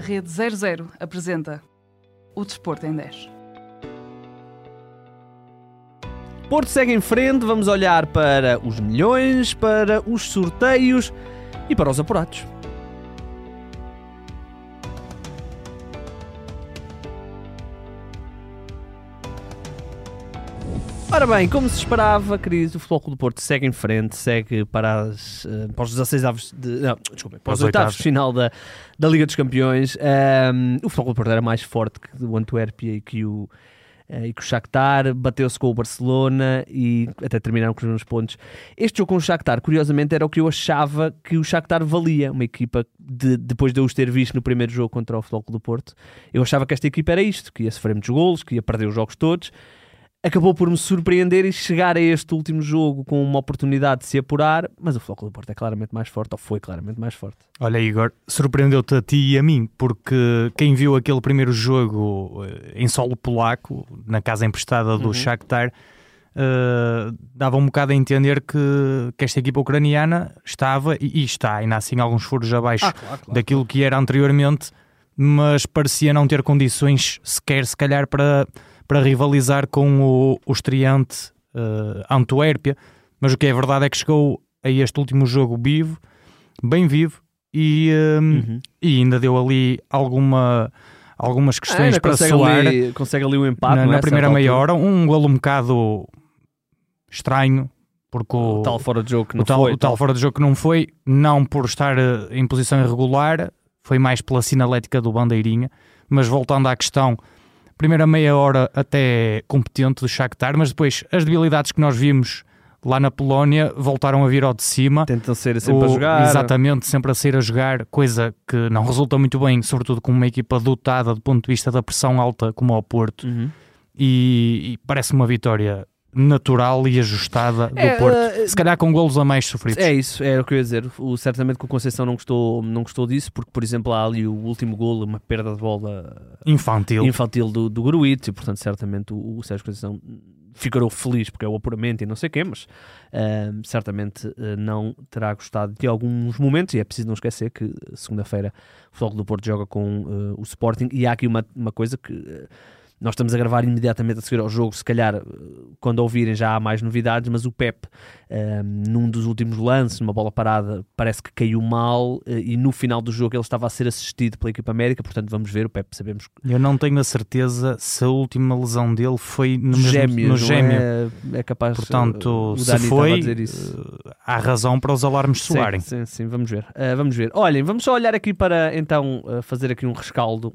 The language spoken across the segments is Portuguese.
A Rede 00 apresenta o Desporto em 10. Porto segue em frente, vamos olhar para os milhões, para os sorteios e para os apurados. Ora bem, como se esperava, querido, o Futebol Clube do Porto segue em frente, segue para, as, uh, para os 16 avos de. Não, desculpa, para os oitavos de final da, da Liga dos Campeões. Um, o Futebol Clube do Porto era mais forte que o Antuérpia e que o, uh, e que o Shakhtar, bateu-se com o Barcelona e até terminaram com os mesmos pontos. Este jogo com o Shakhtar, curiosamente, era o que eu achava que o Shakhtar valia, uma equipa de, depois de eu os ter visto no primeiro jogo contra o Futebol Clube do Porto. Eu achava que esta equipa era isto, que ia sofrer muitos golos, que ia perder os jogos todos acabou por me surpreender e chegar a este último jogo com uma oportunidade de se apurar, mas o Floco do Porto é claramente mais forte, ou foi claramente mais forte. Olha, Igor, surpreendeu-te a ti e a mim, porque quem viu aquele primeiro jogo eh, em solo polaco, na casa emprestada do uhum. Shakhtar, uh, dava um bocado a entender que, que esta equipa ucraniana estava, e, e está, ainda assim, alguns furos abaixo ah, claro, claro, daquilo claro. que era anteriormente, mas parecia não ter condições sequer, se calhar, para para rivalizar com o, o estreante uh, Antuérpia, mas o que é verdade é que chegou a este último jogo vivo, bem vivo, e, um, uhum. e ainda deu ali alguma algumas questões ah, para soar. Ali, consegue ali um empate na, na é? primeira meia hora, um golo um bocado estranho, porque o, o tal fora de jogo que não o tal, foi. O tal fora de jogo que não foi, não por estar eh, em posição irregular, foi mais pela sinalética do Bandeirinha, mas voltando à questão primeira meia hora até competente do Shakhtar, mas depois as debilidades que nós vimos lá na Polónia voltaram a vir ao de cima. Tentam ser sempre o, a jogar. Exatamente, sempre a sair a jogar, coisa que não resulta muito bem, sobretudo com uma equipa dotada do ponto de vista da pressão alta como ao Porto. Uhum. E, e parece uma vitória natural e ajustada do é, Porto. Uh, Se calhar com golos a mais sofridos. É isso, é o que eu ia dizer. O, certamente que o Conceição não gostou, não gostou disso, porque, por exemplo, há ali o último golo, uma perda de bola infantil, infantil do, do Gruito, e portanto, certamente o, o Sérgio Conceição ficarou feliz porque é o apuramento e não sei o quê, mas uh, certamente uh, não terá gostado de alguns momentos, e é preciso não esquecer que segunda-feira o Futebol do Porto joga com o Sporting, e há aqui uma, uma coisa que nós estamos a gravar imediatamente a seguir ao jogo, se calhar quando ouvirem já há mais novidades, mas o Pep, um, ehm, num dos últimos lances, numa bola parada, parece que caiu mal uh, e no final do jogo ele estava a ser assistido pela equipa médica, portanto vamos ver, o Pep sabemos Eu não tenho a certeza se a última lesão dele foi no gêmeo. No gêmeo. É, é, capaz Portanto, se foi, há razão para os alarmes soarem. Sim, sim, sim vamos ver. Uh, vamos ver. Olhem, vamos só olhar aqui para então fazer aqui um rescaldo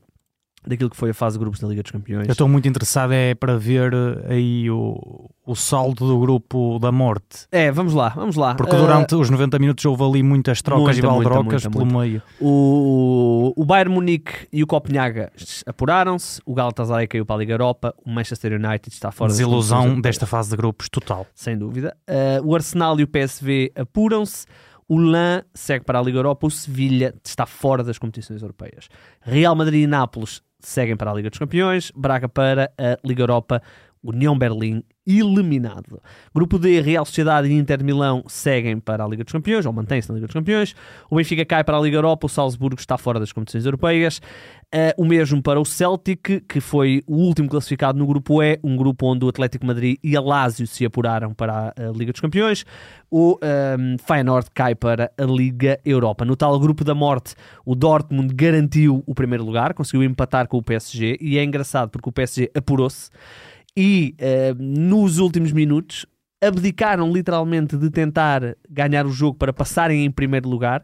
daquilo que foi a fase de grupos da Liga dos Campeões. Eu estou muito interessado é para ver eh, aí o, o saldo do grupo da morte. É, vamos lá, vamos lá. Porque durante uh, os 90 minutos houve ali muitas trocas muita, e baldrocas muita, pelo meio. O, o Bayern Munique e o Copenhaga apuraram-se, o Galatasaray caiu para a Liga Europa, o Manchester United está fora Desilusão desta fase de grupos total. Sem dúvida. Uh, o Arsenal e o PSV apuram-se. O LAN segue para a Liga Europa, o Sevilha está fora das competições europeias. Real Madrid e Nápoles seguem para a Liga dos Campeões, Braga para a Liga Europa, União Berlim eliminado. Grupo D, Real Sociedade e Inter Milão seguem para a Liga dos Campeões, ou mantêm-se na Liga dos Campeões. O Benfica cai para a Liga Europa, o Salzburgo está fora das competições europeias. Uh, o mesmo para o Celtic, que foi o último classificado no grupo E, um grupo onde o Atlético Madrid e a Lazio se apuraram para a Liga dos Campeões. O um, ehm, Feyenoord cai para a Liga Europa. No tal grupo da morte, o Dortmund garantiu o primeiro lugar, conseguiu empatar com o PSG, e é engraçado porque o PSG apurou-se e uh, nos últimos minutos abdicaram literalmente de tentar ganhar o jogo para passarem em primeiro lugar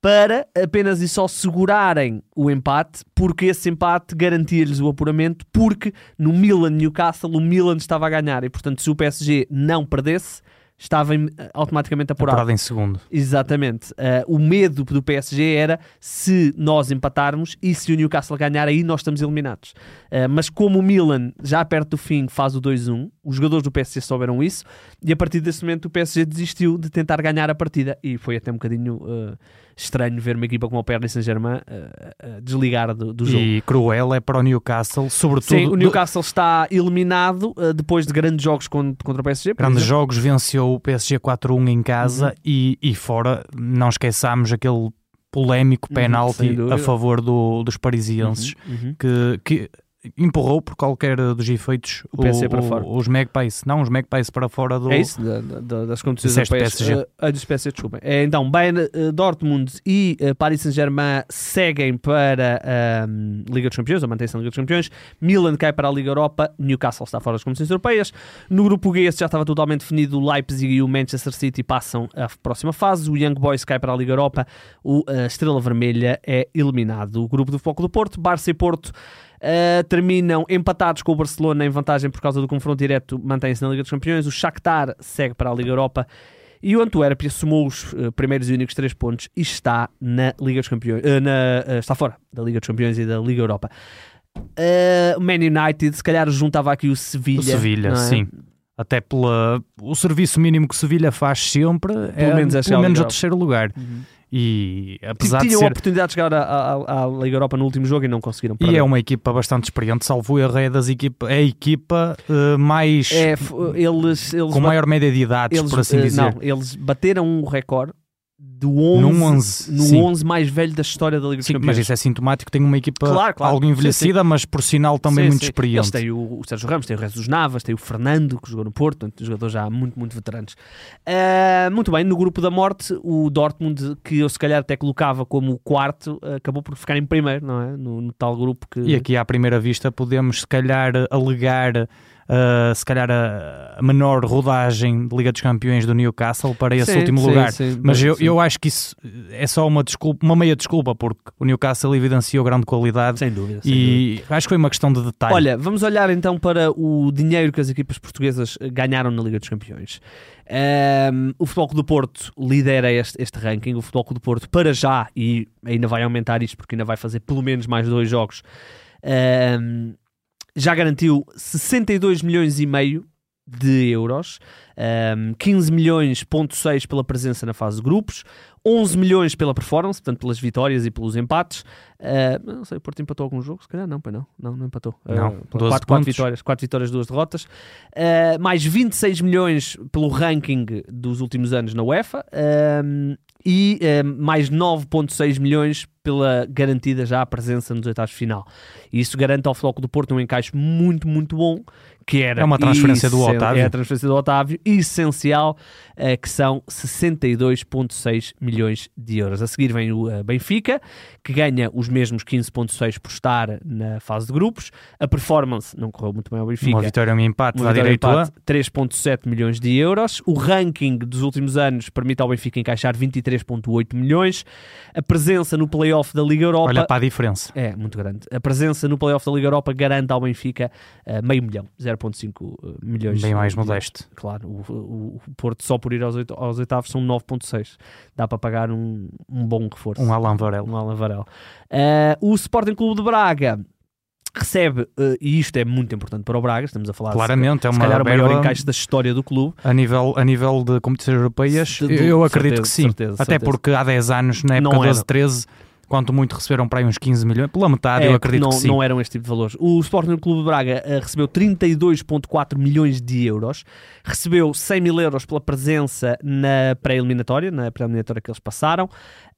para apenas e só segurarem o empate, porque esse empate garantia-lhes o apuramento, porque no Milan Newcastle o Milan estava a ganhar e portanto se o PSG não perdesse estava automaticamente apurado. Apurado em segundo. Exatamente. Uh, o medo do PSG era se nós empatarmos e se o Newcastle ganhar, aí nós estamos eliminados. Uh, mas como o Milan, já perto do fim, faz o 2-1, os jogadores do PSG souberam isso e a partir desse momento o PSG desistiu de tentar ganhar a partida e foi até um bocadinho. Uh, estranho ver uma equipa como o Paris Saint-Germain uh, uh, desligar do, do, jogo. E cruel é para o Newcastle, sobretudo... Sim, o Newcastle do... está eliminado depois de grandes jogos contra, contra o PSG. Grandes exemplo. jogos, venceu o PSG 4-1 em casa uhum. e, e fora, não esqueçamos aquele polémico Uhum, penalti dúvida. a favor do- dos parisienses Uhum, uhum. que, que empurrou por qualquer dos efeitos O PSG para fora. os Magpies, não, os Magpies para fora do É isso, da- da- das competições. PSG. Eh, ah, dos PSG. É, então, Bayern, eh, Dortmund e eh, Paris Saint-Germain seguem para a Liga dos Campeões, ou mantém-se na Liga dos Campeões. Milan cai para a Liga Europa, Newcastle está fora das competições europeias. No grupo G, esse já estava totalmente definido, o Leipzig e o Manchester City passam à próxima fase. O Young Boys cai para a Liga Europa, o eh, Estrela Vermelha é eliminado. O grupo do Foco do Porto, Barça e Porto Uh, terminam empatados com o Barcelona em vantagem por causa do confronto direto, mantém-se na Liga dos Campeões. O Shakhtar segue para a Liga Europa e o Antuérpia somou os uh, primeiros e únicos três pontos e está na Liga dos Campeões, uh, na- está fora da Liga dos Campeões e da Liga Europa. O Man United, se calhar juntava aqui o Sevilha. O Sevilha, é? sim. Até pela o serviço mínimo que Sevilha faz sempre é menos é pelo menos o terceiro lugar. Uhum. E apesar de Tinham a ser oportunidade de chegar à, à- à Liga Europa no último jogo e não conseguiram. e perder. é uma equipa bastante experiente, salvo erro, é das equipa, é a equipa eh, mais É, eles, eles com maior média de idades, eles, por assim eh, dizer. Não, eles bateram um recorde do 11, Num 11, no sim. 11 mais velho da história da Liga dos Sim, Campeões. mas isso é sintomático, tem uma equipa Claro, claro. algo Sim, envelhecida, mas por sinal também Sim, muito sim. experiente. Eles têm o, o Sérgio Ramos, tem o resto dos Navas, tem o Fernando, que jogou no Porto, portanto, jogadores já muito, muito veteranos. Ah, muito bem, no grupo da morte, o Dortmund, que eu se calhar até colocava como o quarto, acabou por ficar em primeiro, não é? No, no tal grupo que. E aqui à primeira vista podemos se calhar alegar uh, se calhar a, menor rodagem de Liga dos Campeões do Newcastle para esse Sim, último sim, lugar. sim, Mas eu, eu acho que isso é só uma desculpa, uma meia desculpa, porque o Newcastle evidenciou grande qualidade Sem dúvida. sem dúvida. e acho que foi uma questão de detalhe. Olha, vamos olhar então para o dinheiro que as equipas portuguesas eh, ganharam na Liga dos Campeões. Ahm, o Futebol Clube do Porto lidera este, este ranking. O Futebol Clube do Porto, para já, e ainda vai aumentar isto porque ainda vai fazer pelo menos mais dois jogos, ahm, já garantiu 62 milhões e meio de euros, ahm, 15 milhões ponto 6 pela presença na fase de grupos, 11 milhões pela performance, portanto pelas vitórias e pelos empates. Ah, não sei, o Porto empatou algum jogo? Se calhar não, pois não, não, não empatou. Não, Ah, 12 quatro, quatro vitórias, quatro vitórias, duas derrotas. Ah, mais 26 milhões pelo ranking dos últimos anos na UEFA. ahm, e ahm, mais 9.6 milhões pela garantida já a presença nos oitavos de final. E isso garante ao Floco do Porto um encaixe muito, muito bom, que era É uma transferência do Otávio. É a transferência do Otávio, essencial, eh, que são 62.6 milhões de euros. A seguir vem o eh, Benfica, que ganha os mesmos 15.6 por estar na fase de grupos. A performance não correu muito bem ao Benfica. uma vitória um empate Uma dá vitória e direito a empate, 3.7 milhões de euros. O ranking dos últimos anos permite ao Benfica encaixar 23.8 milhões. A presença no play-off da Liga Europa olha para a diferença. é muito grande. A presença no play-off da Liga Europa garante ao Benfica eh, meio milhão, 0,5 eh, milhões. Bem mais modesto. Claro, o, o, o, Porto só por ir aos, oito, aos oitavos são 9,6. Dá para pagar um, um bom reforço. Um Alan Varel. Um Alan Varel. Uh, eh, o Sporting Clube de Braga recebe, eh, e isto é muito importante para o Braga, estamos a falar Claramente, se, é uma se calhar o maior encaixe da história do clube. A nível, a nível de competições europeias, de, de, eu acredito certeza, que sim. Certeza, Até certeza. porque há 10 anos, na época 12-13, quanto muito receberam para aí uns 15 milhões, pela metade, É, eu acredito não, que sim. não eram este tipo de valores. O Sporting Clube de Braga eh, recebeu 32,4 milhões de euros, recebeu 100 mil euros pela presença na pré-eliminatória, na pré-eliminatória que eles passaram.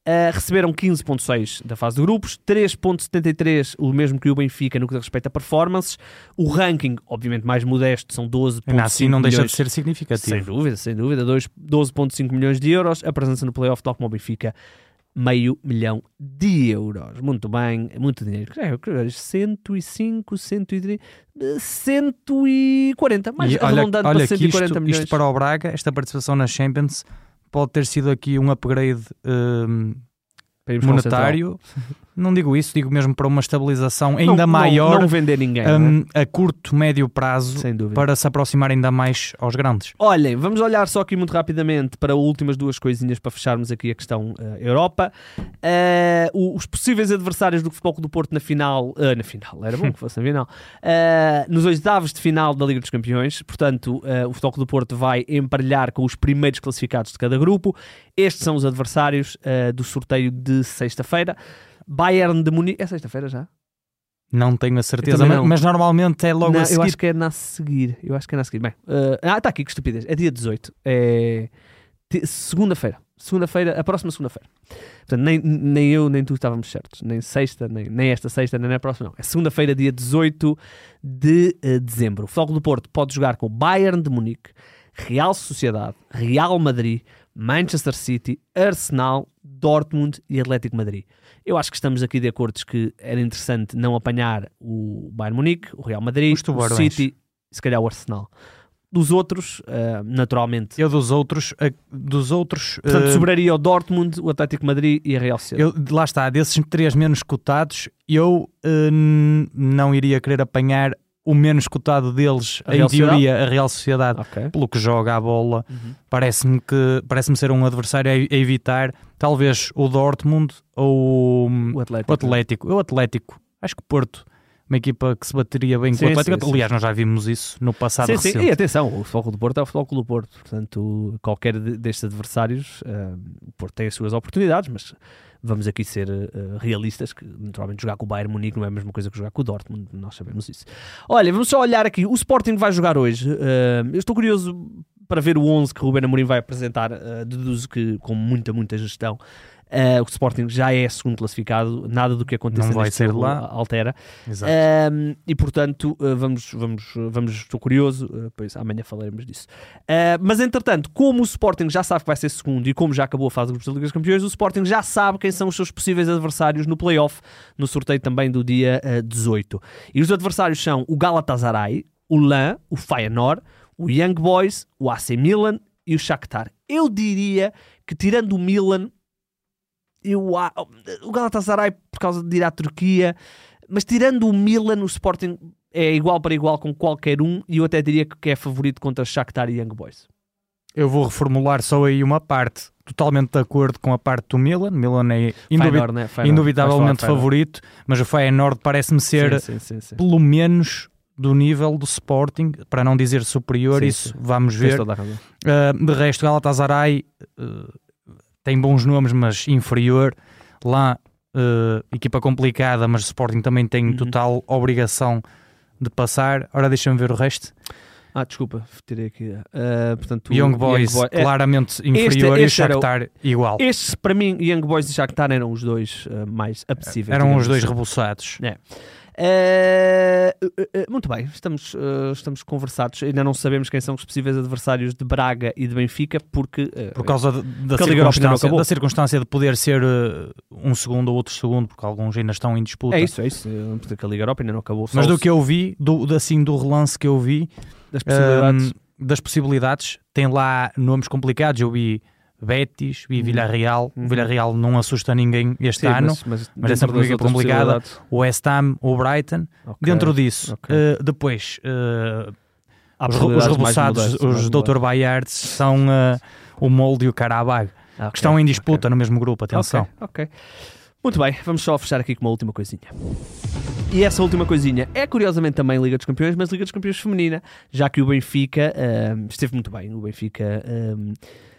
Eh, receberam 15,6 da fase de grupos, 3,73 o mesmo que o Benfica no que diz respeito a performances. O ranking, obviamente mais modesto, são 12,5 Ainda assim não deixa de milhões. ser significativo. Sem dúvida, sem dúvida. Dois- 12,5 milhões de euros. A presença no playoff, tal como o Benfica, meio milhão de euros. Muito bem, muito dinheiro. É, eu creio, 105, 130, 140. Mas E olha, arredondando olha para que 140 isto, milhões. isto para o Braga, esta participação na Champions, pode ter sido aqui um upgrade Central. monetário. Não digo isso, digo mesmo para uma estabilização Não- ainda não- maior Não, vender ninguém. não é? hum, a curto, médio prazo Sem dúvida. para se aproximar ainda mais aos grandes. Olhem, vamos olhar só aqui muito rapidamente para as últimas duas coisinhas para fecharmos aqui a questão eh, Europa. O- os possíveis adversários do Futebol do Porto na final, eh, na final, era bom que fosse na final, nos oitavos de final da Liga dos Campeões. Portanto, o Futebol do Porto vai emparelhar com os primeiros classificados de cada grupo. Estes são os adversários do sorteio de sexta-feira. Bayern de Munique. É sexta-feira já? Não tenho a certeza, mas, mas normalmente é logo a eu seguir. acho que é na seguir. Eu acho que é na seguir. Bem, eh, ah, está aqui, que estupidez. É dia 18. É segunda-feira. Segunda-feira, a próxima segunda-feira. Portanto, nem, nem eu nem tu estávamos certos. Nem sexta, nem, nem esta sexta, nem na próxima, não. É segunda-feira, dia 18 de eh, dezembro. O Futebol do Porto pode jogar com o Bayern de Munique, Real Sociedade, Real Madrid, Manchester City, Arsenal, Dortmund e Atlético Madrid. Eu acho que estamos aqui de acordo que era interessante não apanhar o Bayern Munique, o Real Madrid, o. City se calhar o Arsenal. Dos outros, eh, naturalmente, Eu dos outros, a- dos outros portanto, eh, sobraria o Dortmund, o Atlético Madrid e a Real Sociedade. eu, lá está, desses três menos cotados, eu não iria querer apanhar o menos cotado deles, A em teoria, a Real Sociedade, Ok. pelo que joga a bola. Uhum. Parece-me que parece-me ser um adversário a, evitar, talvez o Dortmund ou O o Atlético. Atlético. O Atlético, acho que o Porto, uma equipa que se bateria bem Sim, com o Atlético. sim, sim. Aliás, nós já vimos isso no passado Sim, sim. recente. E atenção, o Futebol do Porto é o Futebol do Porto. Portanto, qualquer de- destes adversários, eh, o Porto tem as suas oportunidades, mas vamos aqui ser eh, realistas, que naturalmente jogar com o Bayern Munique não é a mesma coisa que jogar com o Dortmund, nós sabemos isso. Olha, vamos só olhar aqui, o Sporting vai jogar hoje. eh, eu estou curioso para ver o 11 que o Ruben Amorim vai apresentar, deduzo que com muita, muita gestão. Eh, o Sporting já é segundo classificado, nada do que aconteça vai ser lá. altera. Um, e portanto, uh, vamos, vamos, vamos, estou curioso, uh, pois amanhã falaremos disso. Uh, mas entretanto, como o Sporting já sabe que vai ser segundo e como já acabou a fase de grupos da Liga dos Campeões, o Sporting já sabe quem são os seus possíveis adversários no playoff, no sorteio também do dia uh, 18. E os adversários são o Galatasaray, o LAN, o Feyenoord, o Young Boys, o AC Milan e o Shakhtar. Eu diria que tirando o Milan, eu, o Galatasaray por causa de ir à Turquia, mas tirando o Milan, o Sporting é igual para igual com qualquer um e eu até diria que é favorito contra Shakhtar e Young Boys. Eu vou reformular só aí uma parte. Totalmente de acordo com a parte do Milan. Milan é Feyenoord, né? Feyenoord. indubitavelmente favorito, mas o Feyenoord parece-me ser Sim, sim, sim, pelo menos do nível do Sporting, para não dizer superior, isso vamos ver. Uh, de resto, Galatasaray uh, tem bons nomes, mas inferior. Lá, uh, equipa complicada, mas o Sporting também tem Uhum. total obrigação de passar. Ora, deixa-me ver o resto. Ah, desculpa, tirei aqui. Ah, portanto, Young Boys, Boy- é, claramente inferior, este e o era o- Shakhtar igual. estes, para mim, Young Boys e Shakhtar eram os dois ah, mais apetecíveis. Eram os dois assim. rebuçados. Eh, eh, muito bem, estamos, estamos conversados. Ainda não sabemos quem são os possíveis adversários de Braga e de Benfica, porque Por causa de- da, circunstância, da circunstância de poder ser uh, um segundo ou outro segundo, porque alguns ainda estão em disputa. é isso, é isso. Porque a Liga Europa ainda não acabou. Mas do que eu vi, do, do- assim, do relance que eu vi, das possibilidades. um, das possibilidades, tem lá nomes complicados. Eu vi Betis, vi Uhum. Villarreal. Uhum. O Villarreal não assusta ninguém este Sim, ano. mas, mas, mas é sempre uma complicada. O West Ham, o Brighton. ok, Dentro disso, ok. uh, depois, uh, os, os possibilidades mais rebuçados, modestas, mais os Dr. Bayards, são uh, o Molde e o Carabag. Ah, que estão em disputa no mesmo grupo. Atenção. Ok. Muito bem, vamos só fechar aqui com uma última coisinha. E essa última coisinha é curiosamente também Liga dos Campeões, mas Liga dos Campeões feminina, já que o Benfica ahm, esteve muito bem. O Benfica ahm,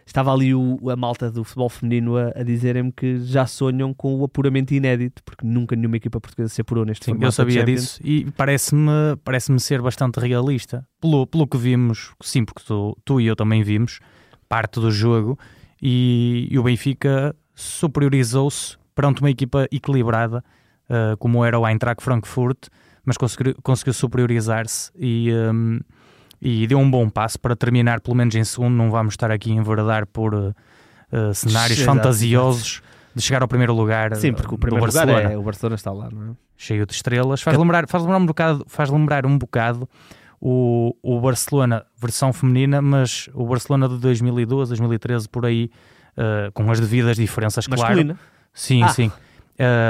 estava ali o, a malta do futebol feminino a, a dizerem-me que já sonham com o apuramento inédito, porque nunca nenhuma equipa portuguesa se apurou neste Sim, formato eu sabia disso e parece-me parece ser bastante realista. Pelo, pelo que vimos, sim, porque tu, tu e eu também vimos parte do jogo e, e o Benfica superiorizou-se perante uma equipa equilibrada, uh, como era o Eintracht Frankfurt, mas conseguiu, conseguiu superiorizar-se e, um, e deu um bom passo para terminar, pelo menos em segundo. Não vamos estar aqui a enveredar por uh, cenários Exato, fantasiosos de chegar ao primeiro lugar. Sim, porque o do primeiro lugar Barcelona é o Barcelona está lá, não é? cheio de estrelas. Faz lembrar, faz lembrar, um, bocado, faz lembrar um bocado o, o Barcelona versão feminina, mas o Barcelona de 2012, 2013, por aí, uh, com as devidas diferenças, claro. Masculina. Sim, Ah. sim.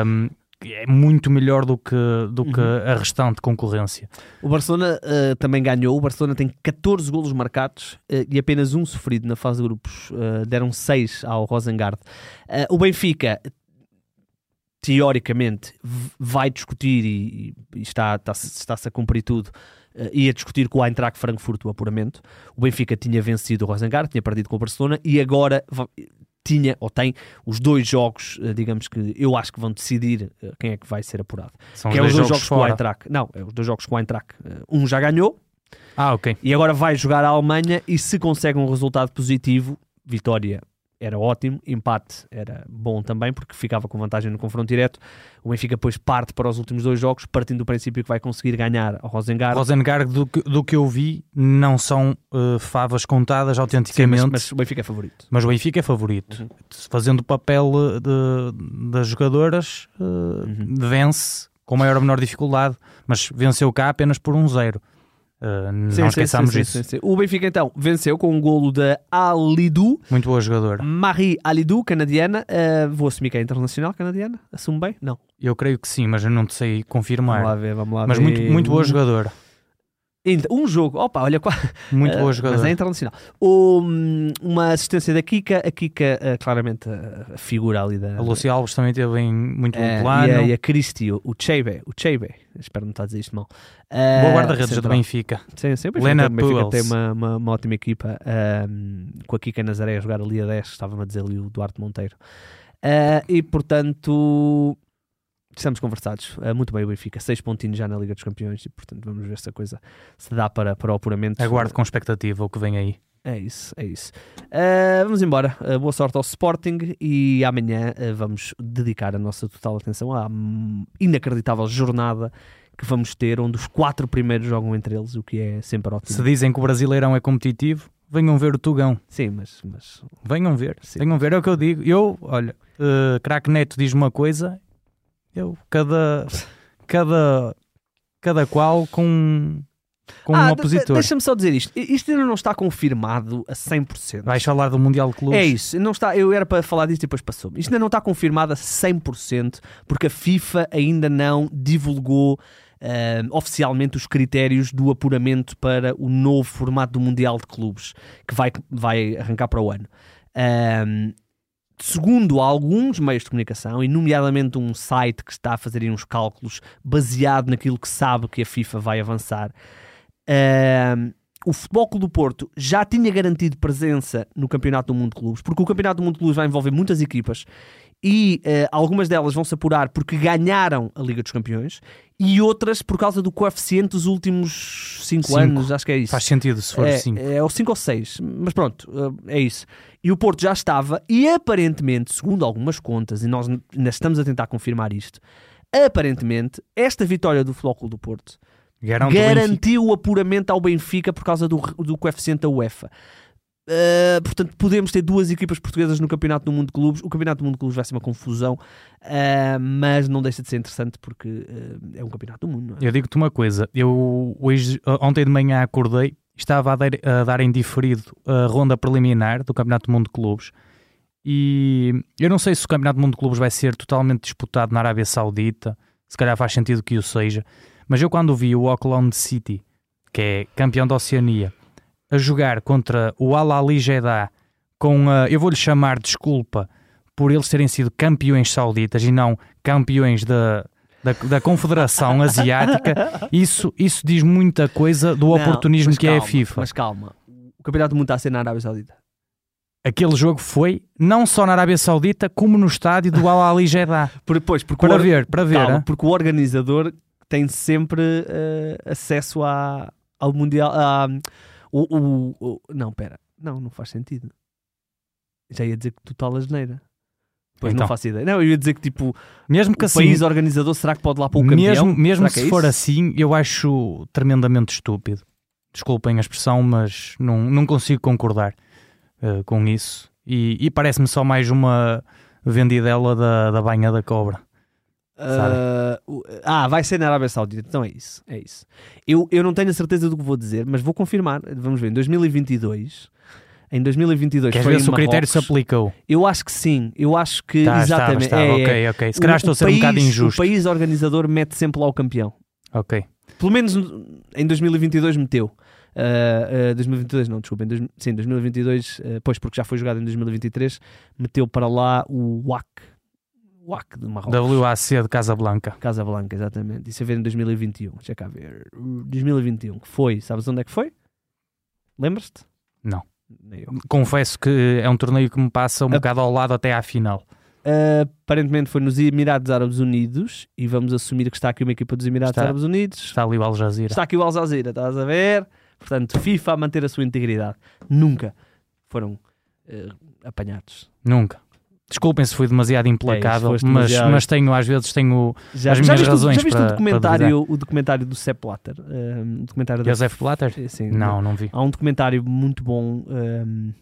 Um, é muito melhor do que, do que Uhum. a restante concorrência. O Barcelona eh, também ganhou. O Barcelona tem 14 golos marcados eh, e apenas um sofrido na fase de grupos. Eh, deram 6 ao Rosengard. O Benfica, teoricamente, vai discutir e, e está, está, está-se a cumprir tudo. ia discutir com o Eintracht Frankfurt o apuramento. O Benfica tinha vencido o Rosengard, tinha perdido com o Barcelona e agora tinha ou tem os dois jogos, eh, digamos que eu acho que vão decidir eh, quem é que vai ser apurado. São que os é os dois dois jogos, com o. Eintracht. Não, é os dois jogos com o Eintracht. Eh, Um já ganhou Ah, ok. e agora vai jogar a Alemanha e se consegue um resultado positivo vitória era ótimo, empate era bom também, porque ficava com vantagem no confronto direto. O Benfica depois parte para os últimos dois jogos, partindo do princípio que vai conseguir ganhar ao Rosengard. Rosengard, do que, do que eu vi, não são uh, favas contadas Sim, autenticamente. mas, mas o Benfica é favorito. Mas o Benfica é favorito. Uhum. Fazendo o papel uh, de- das jogadoras, uh, Uhum. vence com maior ou menor dificuldade, mas venceu cá apenas por um zero. Uh, não sim, esqueçamos sim, isso. sim, sim. O Benfica então venceu com um golo da Alidou, Muito boa jogadora. Marie Alidou, canadiana. Uh, vou assumir que é internacional canadiana. Assumo bem? Não. Eu creio que sim, mas eu não te sei confirmar. Vamos lá ver, vamos lá mas ver. muito, muito boa jogadora. Um jogo, opa, olha. Muito boa Uh, jogadora. Mas é internacional. Um, uma assistência da Kika, a Kika uh, claramente a, a figura ali da. A Lúcia Alves também teve em muito bom Eh, plano. e, a, e a Cristi, o, o Chebe, o Chebe, espero não estar a dizer isto mal. Boa Uh, guarda-redes do. Benfica. Sim, sim, o Benfica, Lena o Benfica tem uma, uma, uma ótima equipa com a Kika Nazaré a jogar ali a 10, estava-me a dizer ali o Duarte Monteiro. Uh, e portanto, estamos conversados. Uh, muito bem o Benfica, 6 pontinhos já na Liga dos Campeões e portanto vamos ver se a coisa se dá para, para o apuramento. Aguardo com expectativa o que vem aí. É isso, é isso. Uh, vamos embora. Uh, boa sorte ao Sporting e amanhã uh, vamos dedicar a nossa total atenção à inacreditável jornada que vamos ter, onde os quatro primeiros jogam entre eles, o que é sempre ótimo. Se dizem que o Brasileirão é competitivo, venham ver o Tugão. Sim, mas, mas Venham ver. Sim. Venham ver, é o que eu digo. Eu, olha, uh, Crack Neto diz uma coisa, eu, cada, cada, cada qual com, com Ah, um opositor. Deixa-me só dizer isto. Isto ainda não está confirmado a 100%. Vais falar do Mundial de Clubes? É isso, não está, eu era para falar disto e depois passou Isto ainda não está confirmado a 100% porque a FIFA ainda não divulgou ah, oficialmente os critérios do apuramento para o novo formato do Mundial de Clubes que vai, vai arrancar para o ano. Ahm, segundo alguns meios de comunicação, e nomeadamente um site que está a fazer uns cálculos baseado naquilo que sabe que a FIFA vai avançar, ahm, o Futebol Clube do Porto já tinha garantido presença no Campeonato do Mundo de Clubes, porque o Campeonato do Mundo de Clubes vai envolver muitas equipas e eh, algumas delas vão se apurar porque ganharam a Liga dos Campeões e outras por causa do coeficiente dos últimos 5 Cinco. anos, acho que é isso. Faz sentido se for é, assim. É, ou 5 ou 6, mas pronto, eh, é isso. E o Porto já estava, e aparentemente, segundo algumas contas, e nós ainda estamos a tentar confirmar isto, aparentemente, esta vitória do Futebol Clube do Porto Garante garantiu o apuramento ao Benfica por causa do, do coeficiente da UEFA. Uh, portanto, podemos ter duas equipas portuguesas no Campeonato do Mundo de Clubes. O Campeonato do Mundo de Clubes vai ser uma confusão, uh, mas não deixa de ser interessante porque uh, é um Campeonato do Mundo. É? Eu digo-te uma coisa, eu hoje, ontem de manhã acordei, estava a dar, a dar em diferido a ronda preliminar do Campeonato do Mundo de Clubes e eu não sei se o Campeonato do Mundo de Clubes vai ser totalmente disputado na Arábia Saudita, se calhar faz sentido que o seja, mas eu quando vi o Auckland City, que é campeão da Oceania, a jogar contra o Al Ali Jeddah com a, eu vou-lhe chamar desculpa por eles terem sido campeões sauditas e não campeões da, da, da Confederação Asiática, isso, isso diz muita coisa do Não, oportunismo que é a calma, FIFA. Mas calma, o Campeonato do Mundo está a ser na Arábia Saudita. Aquele jogo foi não só na Arábia Saudita, como no estádio do Al Ali Jeddah. Por, depois, porque Para o, ver, para ver. calma, porque o organizador tem sempre uh, acesso à, ao Mundial. à- o, o- o- não, pera, não, não faz sentido. Já ia dizer que total a geneira. Pois Então. não faço ideia. Não, eu ia dizer que tipo, Mesmo que o assim, país organizador será que pode lá para o campeão? mesmo, mesmo que se é for assim, eu acho tremendamente estúpido. Desculpem a expressão, mas não, não consigo concordar eh, com isso. E, e parece-me só mais uma vendidela da, da banha da cobra. Ah, o- ah, vai ser na Arábia Saudita. Então é isso. É isso. Eu, eu não tenho a certeza do que vou dizer, mas vou confirmar. Vamos ver. Em 2022. Em 2022 Queres foi ver se o critério se aplicou? Eu acho que sim. Eu acho que Tá, exatamente. estava, estava, é, é. ok, ok. Se calhar estou a ser um bocado país- injusto. O país organizador mete sempre lá o campeão. Ok. Pelo menos em 2022 meteu. Uh, uh, 2022 não, desculpa, em dois, sim, 2022, uh, pois porque já foi jogado em 2023, meteu para lá o WAC, WAC de Marrocos. WAC de Casablanca. Casablanca, exatamente. Isso a ver em 2021. Deixa cá ver. 2021, que foi, sabes onde é que foi? Lembras-te? Não. Nem eu. Confesso que é um torneio que me passa um A- bocado ao lado até à final. Uh, aparentemente foi nos Emirados Árabes Unidos e vamos assumir que está aqui uma equipa dos Emirados Está. Árabes Unidos. Está ali o Al Jazeera. Está aqui o Al Jazeera, estás a ver? Portanto, FIFA a manter a sua integridade. Nunca foram eh, apanhados. Nunca. Desculpem se fui demasiado implacável, É foste mas, demasiado. mas tenho, às vezes, tenho Já, As já minhas o- razões já viste para- o, documentário, o documentário do Sepp Blatter? Um, documentário da- Joseph Blatter? Sim, Não, não vi. Há um documentário muito bom. um,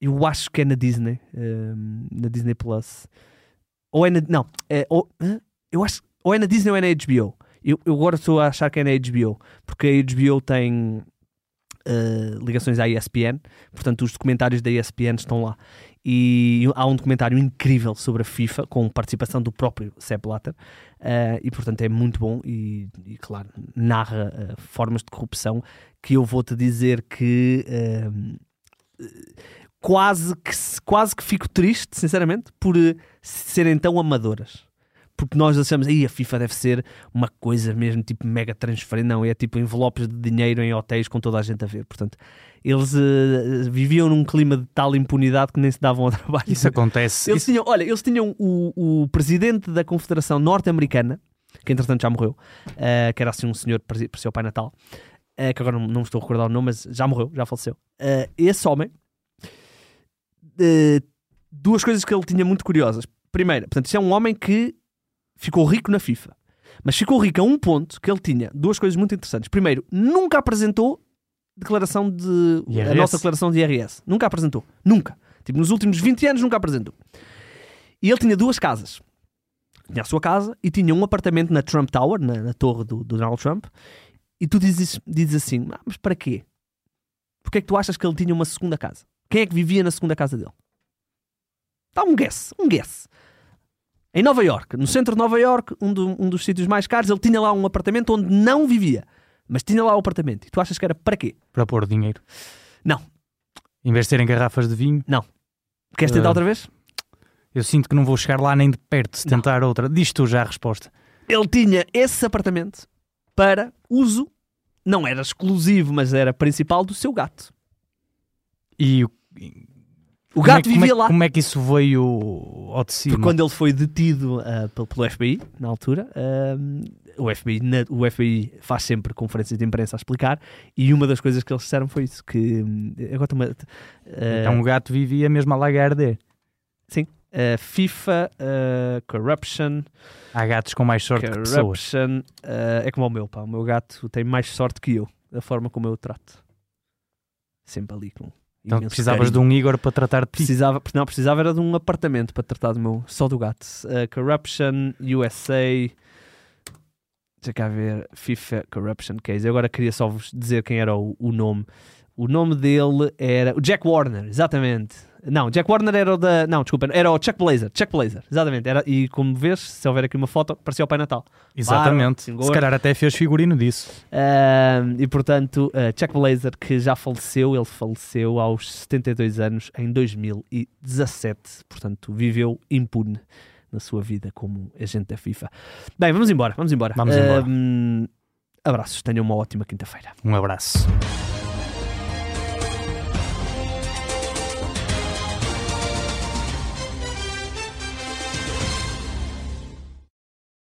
eu acho que é na Disney, um, na Disney Plus. Ou é na. Não, é, ou, eu acho. Ou é na Disney ou é na HBO. Eu, eu agora estou a achar que é na HBO, porque a HBO tem uh, ligações à ESPN, portanto, os documentários da ESPN estão lá. E há um documentário incrível sobre a FIFA, com participação do próprio Sepp Blatter, uh, e portanto é muito bom. E, e, claro, narra uh, formas de corrupção que eu vou-te dizer que. uh, quase que, se- quase que fico triste, sinceramente, por serem tão amadoras. Porque nós achamos, aí a FIFA deve ser uma coisa mesmo, tipo mega transferente. Não, é tipo envelopes de dinheiro em hotéis com toda a gente a ver. Portanto, eles uh, viviam num clima de tal impunidade que nem se davam ao trabalho. Isso acontece. Eles tinham, olha, eles tinham o, o presidente da Confederação Norte-Americana, que entretanto já morreu, uh, que era assim um senhor, parecia o Pai Natal, uh, que agora não, não me estou a recordar o nome, mas já morreu, já faleceu. Esse homem, duas coisas que ele tinha muito curiosas. Primeiro, portanto, isto é um homem que ficou rico na FIFA, mas ficou rico a um ponto que ele tinha duas coisas muito interessantes. Primeiro, nunca apresentou declaração de a IRS. nossa declaração de IRS. Nunca apresentou. Nunca. Tipo, nos últimos 20 anos nunca apresentou. E ele tinha duas casas. Tinha a sua casa e tinha um apartamento na Trump Tower, na, na torre do, do Donald Trump. E tu dizes, dizes assim: "Ah, mas para quê? Porquê é que tu achas que ele tinha uma segunda casa? Quem é que vivia na segunda casa dele? Dá um guess, um guess. Em Nova York, no centro de Nova York, um, do- um dos sítios mais caros, ele tinha lá um apartamento onde não vivia, mas tinha lá o apartamento. E tu achas que era para quê? Para pôr dinheiro. Não. Em vez de serem garrafas de vinho, Queres tentar Ah. outra vez? eu sinto que não vou chegar lá nem de perto se Não. tentar outra. Diz tu já a resposta. ele tinha esse apartamento para uso, não era exclusivo, mas era principal do seu gato. E o O como gato é, que- como vivia é, lá. Como é que isso veio ao de cima? Porque quando ele foi detido ah, pelo, pelo FBI, na altura, ah, o, FBI, na- o FBI faz sempre conferências de imprensa a explicar, e uma das coisas que eles disseram foi isso: que hum, agora estou-me a- ah, Então o gato vivia mesmo a lá a arder. ah, FIFA, ah, corruption, Há gatos com mais sorte que pessoas. corruption, ah, é como o meu, pá. O meu gato tem mais sorte que eu, da forma como eu o trato. Sempre ali com. Então precisavas de carinho. um Igor para tratar de ti. Precisava, não, precisava era de um apartamento para tratar do meu, só do gato. Uh, corruption, USA. Deixa cá ver. FIFA Corruption Case. Eu agora queria só vos dizer quem era o, o nome. O nome dele era. O Jack Warner, exatamente. Não, Jack Warner era o da. Não, desculpa, era o Chuck Blazer. Chuck Blazer, exatamente. Era, e como vês, se houver aqui uma foto, parecia o Pai Natal. Exatamente. Claro, Se calhar até fez figurino disso. E portanto, uh, Chuck Blazer, que já faleceu, ele faleceu aos 72 anos em 2017. Portanto, viveu impune na sua vida como agente da FIFA. Bem, vamos embora, vamos embora. Vamos embora. Abraços, tenham uma ótima quinta-feira. Um abraço.